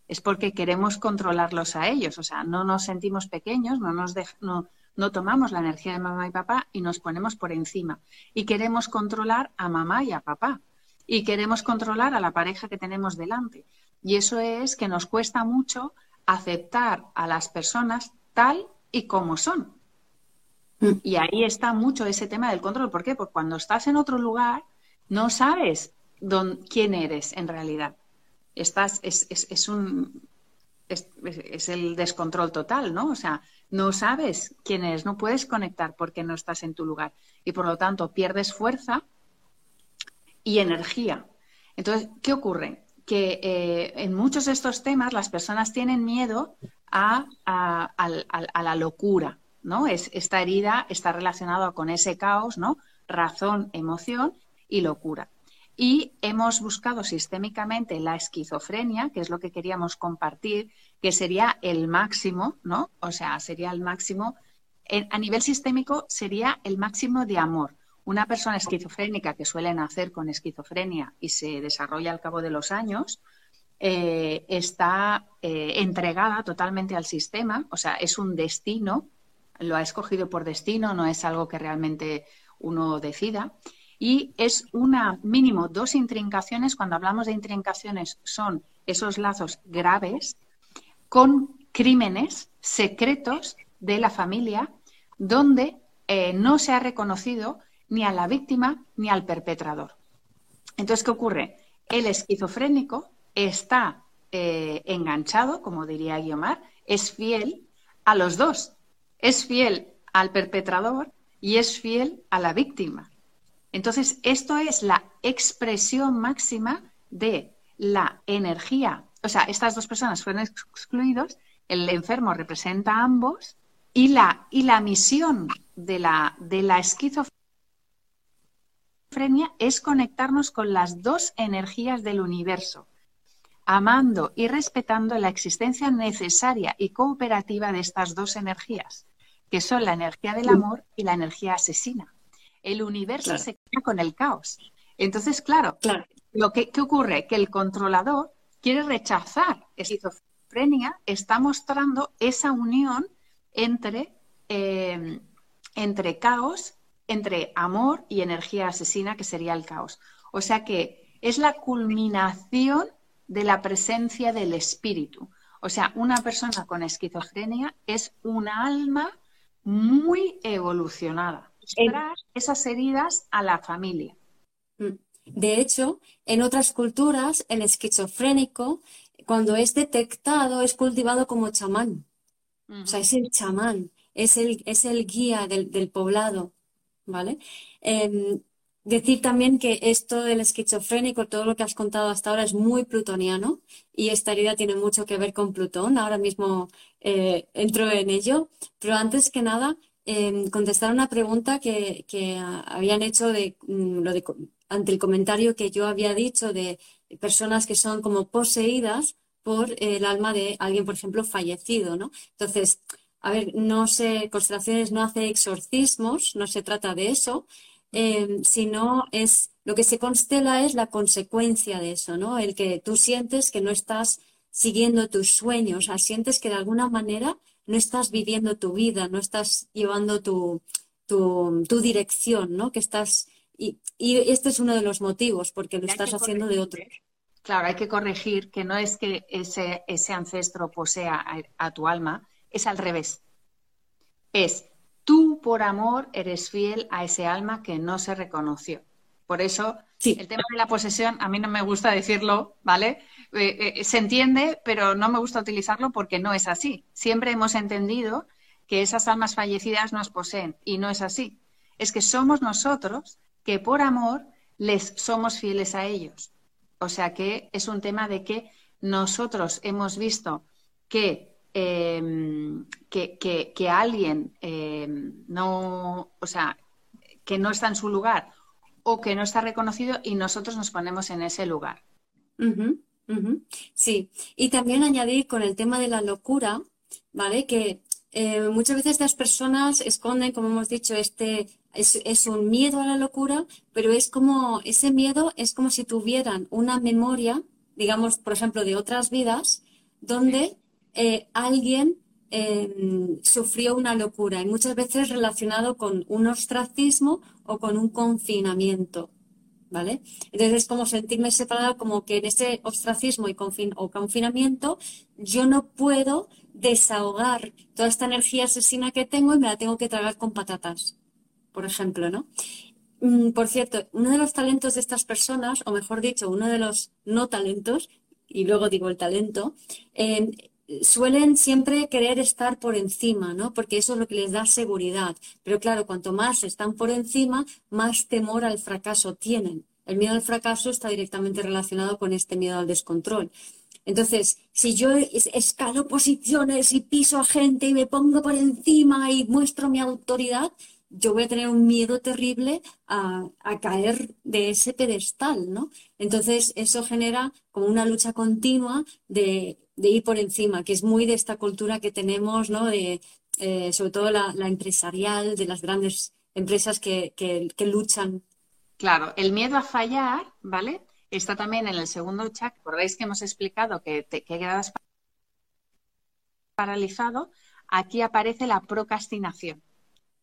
B: es porque queremos controlarlos a ellos. O sea, no nos sentimos pequeños, no, nos no, no tomamos la energía de mamá y papá y nos ponemos por encima. Y queremos controlar a mamá y a papá. Y queremos controlar a la pareja que tenemos delante. Y eso es que nos cuesta mucho aceptar a las personas tal y como son. Mm. Y ahí está mucho ese tema del control. ¿Por qué? Porque cuando estás en otro lugar, no sabes quién eres en realidad. Estás, es, es, un, es, el descontrol total, ¿no? O sea, no sabes quién eres, no puedes conectar porque no estás en tu lugar. Y por lo tanto, pierdes fuerza y energía. Entonces, ¿qué ocurre? Que eh, en muchos de estos temas las personas tienen miedo a, la locura, ¿no? Es, esta herida está relacionada con ese caos, ¿no? Razón, emoción y locura. Y hemos buscado sistémicamente la esquizofrenia, que es lo que queríamos compartir, que sería el máximo, ¿no? O sea, sería el máximo, a nivel sistémico sería el máximo de amor. Una persona esquizofrénica que suele nacer con esquizofrenia y se desarrolla al cabo de los años, eh, está eh, entregada totalmente al sistema, o sea, es un destino, lo ha escogido por destino, no es algo que realmente uno decida. Y es una mínimo dos intrincaciones, cuando hablamos de intrincaciones son esos lazos graves con crímenes secretos de la familia donde eh, no se ha reconocido ni a la víctima ni al perpetrador. Entonces, ¿qué ocurre? El esquizofrénico está eh, enganchado, como diría Guiomar, es fiel a los dos. Es fiel al perpetrador y es fiel a la víctima. Entonces, esto es la expresión máxima de la energía. O sea, estas dos personas fueron excluidos, el enfermo representa a ambos y la, y la misión de la, de la es conectarnos con las dos energías del universo, amando y respetando la existencia necesaria y cooperativa de estas dos energías, que son la energía del amor y la energía asesina. El universo se queda con el caos. Entonces, claro, lo que ¿qué ocurre? Que el controlador quiere rechazar esquizofrenia, está mostrando esa unión entre, eh, entre caos entre amor y energía asesina, que sería el caos. O sea que es la culminación de la presencia del espíritu. O sea, una persona con esquizofrenia es un alma muy evolucionada. esas heridas a la familia.
A: Mm. De hecho, en otras culturas, el esquizofrénico, cuando es detectado, es cultivado como chamán. O sea, es el chamán, es el, es el guía del poblado. ¿Vale? Em, decir también que esto del esquizofrénico, todo lo que has contado hasta ahora es muy plutoniano y esta herida tiene mucho que ver con Plutón. Ahora mismo eh, entro en ello, pero antes que nada, em, contestar una pregunta que, habían hecho de, mm, lo de, ante el comentario que yo había dicho de personas que son como poseídas por el alma de alguien, por ejemplo, fallecido, ¿no? Entonces, a ver, no sé, constelaciones no hace exorcismos, no se trata de eso, em, sino es lo que se constela es la consecuencia de eso, ¿no? El que tú sientes que no estás siguiendo tus sueños, o sea, sientes que de alguna manera no estás viviendo tu vida, no estás llevando tu, tu, dirección, ¿no? Que estás. Y, este es uno de los motivos, porque lo estás haciendo de otro.
B: Claro, hay que corregir que no es que ese, ese ancestro posea a tu alma, es al revés. Es tú por amor eres fiel a ese alma que no se reconoció. Por eso el tema de la posesión, a mí no me gusta decirlo, ¿vale? Eh, eh, se entiende, pero no me gusta utilizarlo porque no es así. Siempre hemos entendido que esas almas fallecidas nos poseen y no es así. Es que somos nosotros que por amor les somos fieles a ellos. O sea que es un tema de que nosotros hemos visto que Em, que, que, alguien em, no, o sea, que no está en su lugar o que no está reconocido y nosotros nos ponemos en ese lugar.
A: Sí, y también añadir con el tema de la locura, ¿vale? Que eh, muchas veces las personas esconden, como hemos dicho, este es, es, un miedo a la locura, pero es como, ese miedo es como si tuvieran una memoria, digamos, por ejemplo, de otras vidas, donde eh, alguien em, sufrió una locura y muchas veces relacionado con un ostracismo o con un confinamiento. ¿Vale? Entonces es como sentirme separada, como que en ese ostracismo y o confinamiento yo no puedo desahogar toda esta energía asesina que tengo y me la tengo que tragar con patatas, por ejemplo, ¿no? Mm, por cierto, uno de los talentos de estas personas, o mejor dicho, uno de los no talentos, y luego digo el talento, em, suelen siempre querer estar por encima, ¿no? Porque eso es lo que les da seguridad. Pero claro, cuanto más están por encima, más temor al fracaso tienen. el miedo al fracaso está directamente relacionado con este miedo al descontrol. Entonces, si yo escalo posiciones y piso a gente y me pongo por encima y muestro mi autoridad, yo voy a tener un miedo terrible a, caer de ese pedestal, ¿no? Entonces, eso genera como una lucha continua de, ir por encima, que es muy de esta cultura que tenemos, ¿no? De, eh, sobre todo la, empresarial, de las grandes empresas que, luchan.
B: Claro, el miedo a fallar, ¿vale? Está también en el segundo chat. Recordáis que hemos explicado que, te, que quedas paralizado. Aquí aparece la procrastinación.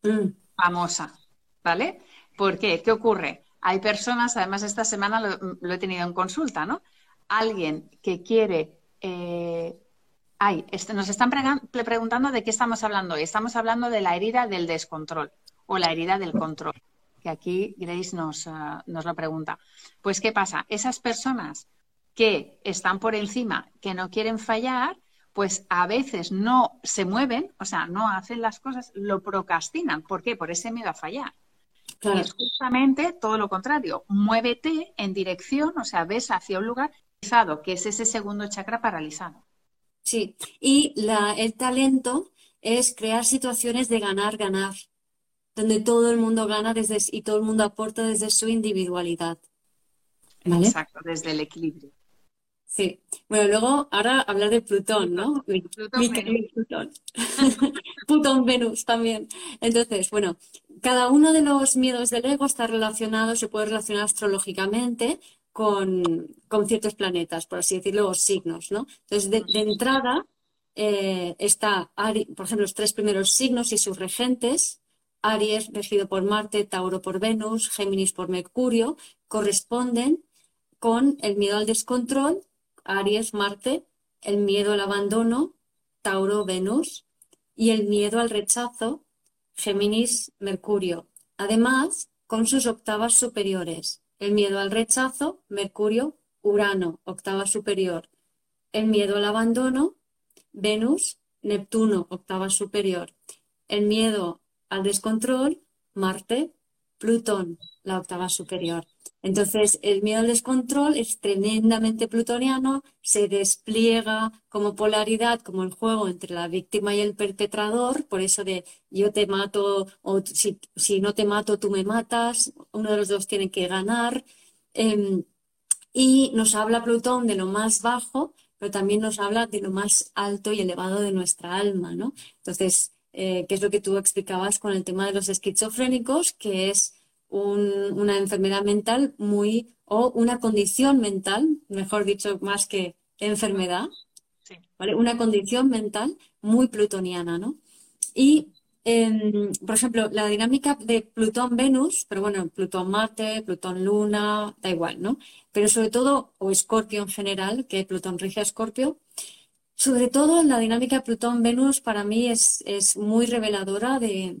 B: Mm famosa, ¿vale? ¿Por qué? ¿Qué ocurre? Hay personas, además esta semana lo, he tenido en consulta, ¿no? Alguien que quiere... Eh, ay, este, nos están preguntando de qué estamos hablando hoy. Estamos hablando de la herida del descontrol o la herida del control, que aquí Grace nos, eh, nos lo pregunta. Pues, ¿qué pasa? Esas personas que están por encima, que no quieren fallar, pues a veces no se mueven, o sea, no hacen las cosas, lo procrastinan. ¿Por qué? Por ese miedo a fallar. Y es justamente todo lo contrario. Muévete en dirección, o sea, ves hacia un lugar que es ese segundo chakra paralizado.
A: Sí, y el talento es crear situaciones de ganar, ganar, donde todo el mundo gana desde, y todo el mundo aporta desde su individualidad.
B: Exacto, desde el equilibrio.
A: Sí. Bueno, luego ahora hablar de Plutón, ¿no? Plutón, Plutón. Plutón, Venus también. Entonces, bueno, cada uno de los miedos del ego está relacionado, se puede relacionar astrológicamente con, ciertos planetas, por así decirlo, o signos, ¿no? Entonces, de, entrada eh, está, por ejemplo, los tres primeros signos y sus regentes, Aries regido por Marte, Tauro por Venus, Géminis por Mercurio, corresponden con el miedo al descontrol Aries, Marte, el miedo al abandono, Tauro, Venus, y el miedo al rechazo, Géminis, Mercurio. Además, con sus octavas superiores, el miedo al rechazo, Mercurio, Urano, octava superior. El miedo al abandono, Venus, Neptuno, octava superior. El miedo al descontrol, Marte, Plutón, la octava superior. Entonces, el miedo al descontrol es tremendamente plutoniano, se despliega como polaridad, como el juego entre la víctima y el perpetrador, por eso de yo te mato o si, no te mato tú me matas, uno de los dos tiene que ganar. Em, y nos habla Plutón de lo más bajo, pero también nos habla de lo más alto y elevado de nuestra alma, ¿no? Entonces, eh, ¿qué es lo que tú explicabas con el tema de los esquizofrénicos? Que es una enfermedad mental muy, o una condición mental, mejor dicho, más que enfermedad, Una condición mental muy plutoniana, ¿no? Y, em, por ejemplo, la dinámica de Plutón-Venus, pero bueno, Plutón-Marte, Plutón-Luna, da igual, ¿no? Pero sobre todo, o Escorpio en general, que Plutón rige a Escorpio, sobre todo la dinámica Plutón-Venus para mí es, es muy reveladora de,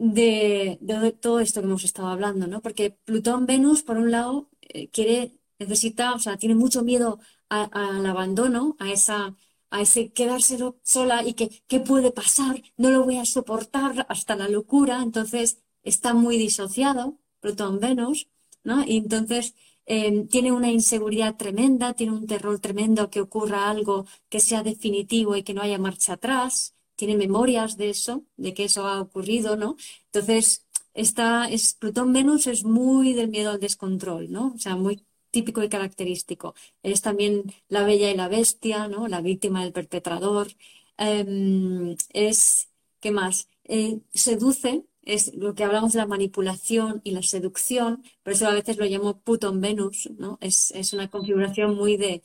A: de, todo esto que hemos estado hablando, ¿no? Porque Plutón-Venus, por un lado, eh, quiere, necesita, o sea, tiene mucho miedo al abandono, a esa, a ese quedarse sola y que, ¿qué puede pasar? No lo voy a soportar hasta la locura, entonces está muy disociado, Plutón-Venus, ¿no? Y entonces eh, tiene una inseguridad tremenda, tiene un terror tremendo que ocurra algo que sea definitivo y que no haya marcha atrás tiene memorias de eso, de que eso ha ocurrido, ¿no? Entonces, esta es, Plutón-Venus es muy del miedo al descontrol, ¿no? O sea, muy típico y característico. Es también la bella y la bestia, ¿no? La víctima del perpetrador. Em, es, ¿qué más? Eh, seduce, es lo que hablamos de la manipulación y la seducción, por eso a veces lo llamo Plutón-Venus, ¿no? Es, es una configuración muy de,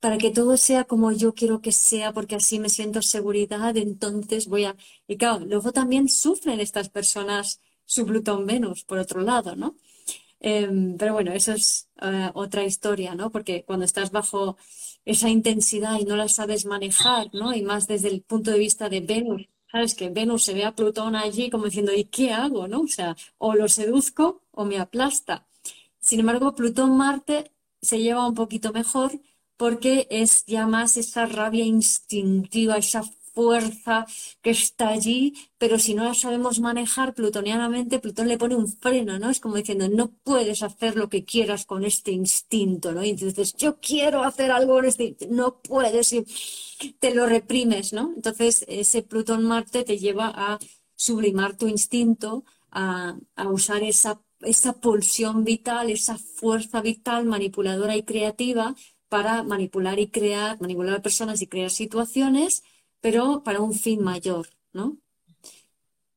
A: para que todo sea como yo quiero que sea, porque así me siento seguridad, entonces voy a... Y claro, luego también sufren estas personas su Plutón-Venus, por otro lado, ¿no? Em, pero bueno, eso es eh, otra historia, ¿no? Porque cuando estás bajo esa intensidad y no la sabes manejar, ¿no? Y más desde el punto de vista de Venus, ¿sabes? Que Venus se ve a Plutón allí como diciendo, ¿y qué hago, no? O sea, o lo seduzco o me aplasta. Sin embargo, Plutón-Marte se lleva un poquito mejor porque es ya más esa rabia instintiva, esa fuerza que está allí, pero si no la sabemos manejar plutonianamente, Plutón le pone un freno, ¿no? Es como diciendo, no puedes hacer lo que quieras con este instinto, ¿no? Y entonces, yo quiero hacer algo con este no puedes, y te lo reprimes, ¿no? Entonces, ese Plutón-Marte te lleva a sublimar tu instinto, a, a usar esa, esa pulsión vital, esa fuerza vital manipuladora y creativa para manipular y crear, manipular personas y crear situaciones, pero para un fin mayor, ¿no?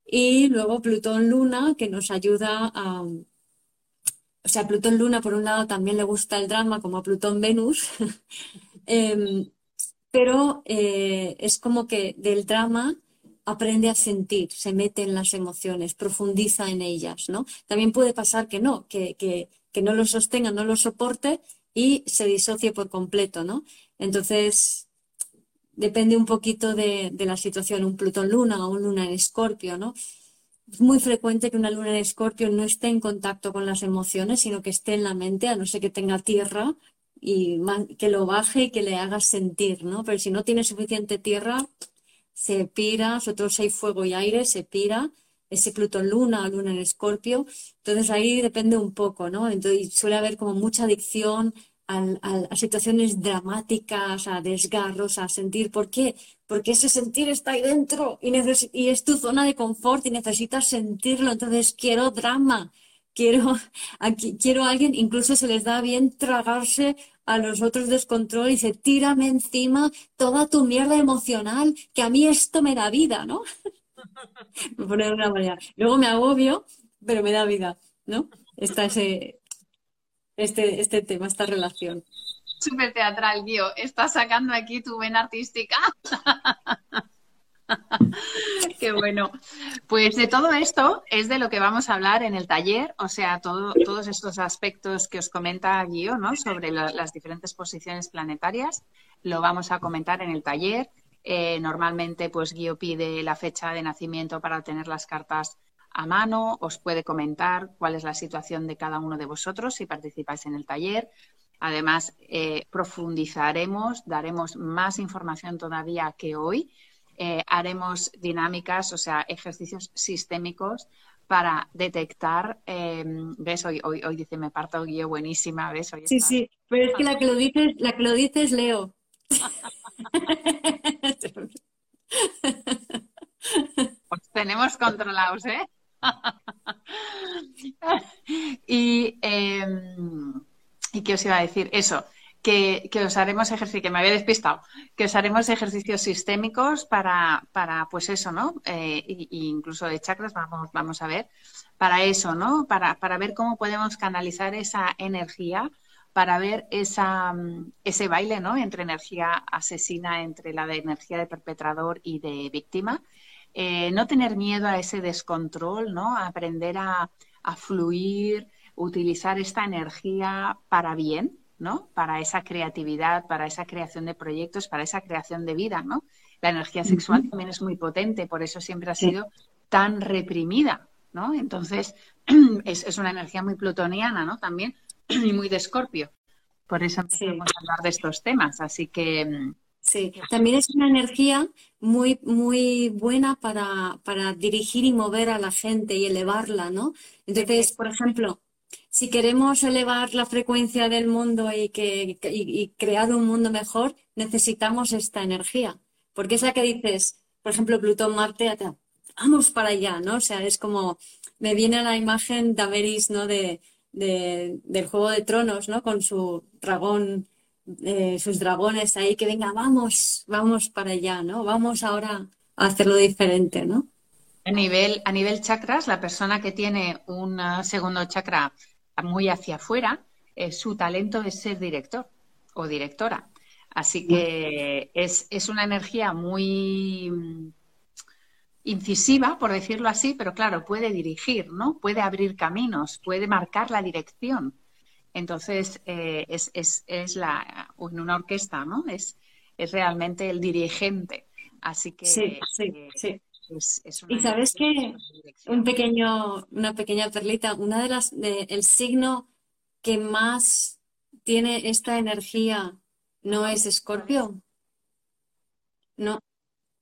A: Y luego Plutón-Luna, que nos ayuda a... O sea, Plutón-Luna, por un lado, también le gusta el drama, como a Plutón-Venus, em, pero eh, es como que del drama aprende a sentir, se mete en las emociones, profundiza en ellas, ¿no? También puede pasar que no, que, que, que no lo sostenga, no lo soporte y se disocie por completo, ¿no? Entonces, depende un poquito de, la situación, un Plutón Luna o un Luna en Escorpio, ¿no? Es muy frecuente que una luna en Escorpio no esté en contacto con las emociones, sino que esté en la mente, a no ser que tenga tierra y que lo baje y que le haga sentir, ¿no? Pero si no tiene suficiente tierra, se pira, nosotros hay fuego y aire, se pira ese Plutón Luna o Luna en Escorpio. Entonces ahí depende un poco, ¿no? Entonces suele haber como mucha adicción a, situaciones dramáticas, a desgarros, a sentir. ¿Por qué? Porque ese sentir está ahí dentro y, y es tu zona de confort y necesitas sentirlo. Entonces quiero drama, quiero, aquí, quiero a alguien, incluso se les da bien tragarse a los otros descontrol y dice, tírame encima toda tu mierda emocional, que a mí esto me da vida, ¿no? me pone de una manera. Luego me agobio, pero me da vida, ¿no? Está ese, este, este tema, esta relación.
B: Súper teatral, Guío. Estás sacando aquí tu vena artística. Qué bueno. Pues de todo esto es de lo que vamos a hablar en el taller, o sea, todos estos aspectos que os comenta Guío, ¿no? Sobre las diferentes posiciones planetarias, lo vamos a comentar en el taller. Eh, normalmente, pues Guío pide la fecha de nacimiento para tener las cartas a mano, os puede comentar cuál es la situación de cada uno de vosotros si participáis en el taller. Además, eh, profundizaremos, daremos más información todavía que hoy. Eh, haremos dinámicas, o sea, ejercicios sistémicos para detectar, ves, hoy, hoy, hoy dice, me parto guía buenísima, ves, hoy
A: Sí, sí, pero es que la que lo dices, la que lo dices Leo.
B: Os tenemos controlados, ¿eh? y, em, ¿Y qué os iba a decir? Eso, que, os haremos ejercicios, que me había despistado, que os haremos ejercicios sistémicos para, para pues eso, ¿no? Eh, incluso de chakras, vamos, vamos a ver, para eso, ¿no? Para, para ver cómo podemos canalizar esa energía para ver esa, mm, ese baile ¿no? entre energía asesina, entre la de energía de perpetrador y de víctima. Eh, no tener miedo a ese descontrol, ¿no? aprender a, fluir, utilizar esta energía para bien, ¿no? Para esa creatividad, para esa creación de proyectos, para esa creación de vida, ¿no? La energía sexual también es muy potente, por eso siempre ha sido tan reprimida, ¿no? Entonces, es, es, una energía muy plutoniana, ¿no? También, y muy de escorpio. Por eso empezamos a hablar de estos temas. Así que. Mm,
A: sí, también es una energía muy, muy buena para, para dirigir y mover a la gente y elevarla, ¿no? Entonces, por ejemplo, si queremos elevar la frecuencia del mundo y, que, y, crear un mundo mejor, necesitamos esta energía. Porque esa que dices, por ejemplo, Plutón, Marte, vamos para allá, ¿no? O sea, es como, me viene a la imagen Daenerys, ¿no? De, del Juego de Tronos, ¿no? Con su dragón, eh, sus dragones ahí, que venga, vamos, vamos para allá, ¿no? Vamos ahora a hacerlo diferente, ¿no?
B: A nivel, a nivel chakras, la persona que tiene un segundo chakra muy hacia afuera, eh, su talento es ser director o directora. Así que es, es una energía muy incisiva, por decirlo así, pero claro, puede dirigir, ¿no? Puede abrir caminos, puede marcar la dirección. Entonces, eh, es, es, es, la, en una orquesta, ¿no? Es, es realmente el dirigente. Así que
A: sí, sí, sí. y sabes que un pequeño, una pequeña perlita, una de las, de, el signo que más tiene esta energía no es Escorpio. No,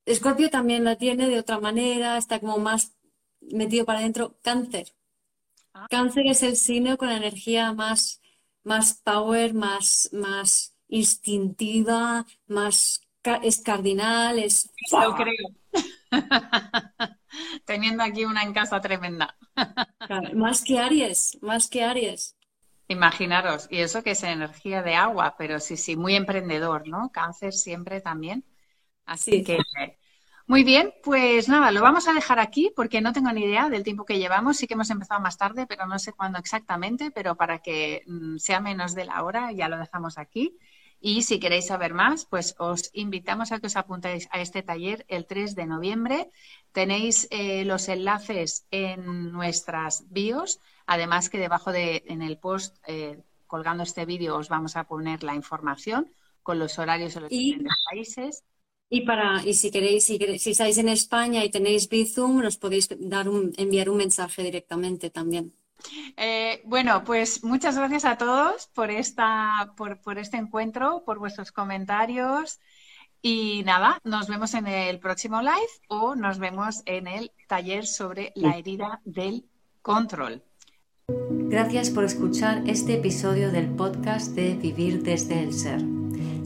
A: Escorpio también la tiene de otra manera, está como más metido para adentro. Cáncer.
B: Ah.
A: Cáncer es el signo con la energía más, más power, más, más instintiva, más es cardinal, es...
B: Lo creo. Teniendo aquí una en casa tremenda.
A: más que Aries, más que Aries.
B: Imaginaros, y eso que es energía de agua, pero sí, sí, muy emprendedor, ¿no? Cáncer siempre también. Así que, muy bien, pues nada, lo vamos a dejar aquí porque no tengo ni idea del tiempo que llevamos. Sí que hemos empezado más tarde, pero no sé cuándo exactamente, pero para que mm, sea menos de la hora ya lo dejamos aquí. Y si queréis saber más, pues os invitamos a que os apuntéis a este taller el 3 de noviembre. Tenéis eh, los enlaces en nuestras bios, además que debajo de en el post eh, colgando este vídeo os vamos a poner la información con los horarios de los diferentes países.
A: Y para y si queréis si, si estáis en España y tenéis Bizum, nos podéis dar un, enviar un mensaje directamente también.
B: Eh, bueno, pues muchas gracias a todos por, esta, por, por este encuentro, por vuestros comentarios. Y nada, nos vemos en el próximo live o nos vemos en el taller sobre la herida del control.
C: Gracias por escuchar este episodio del podcast de Vivir desde el Ser.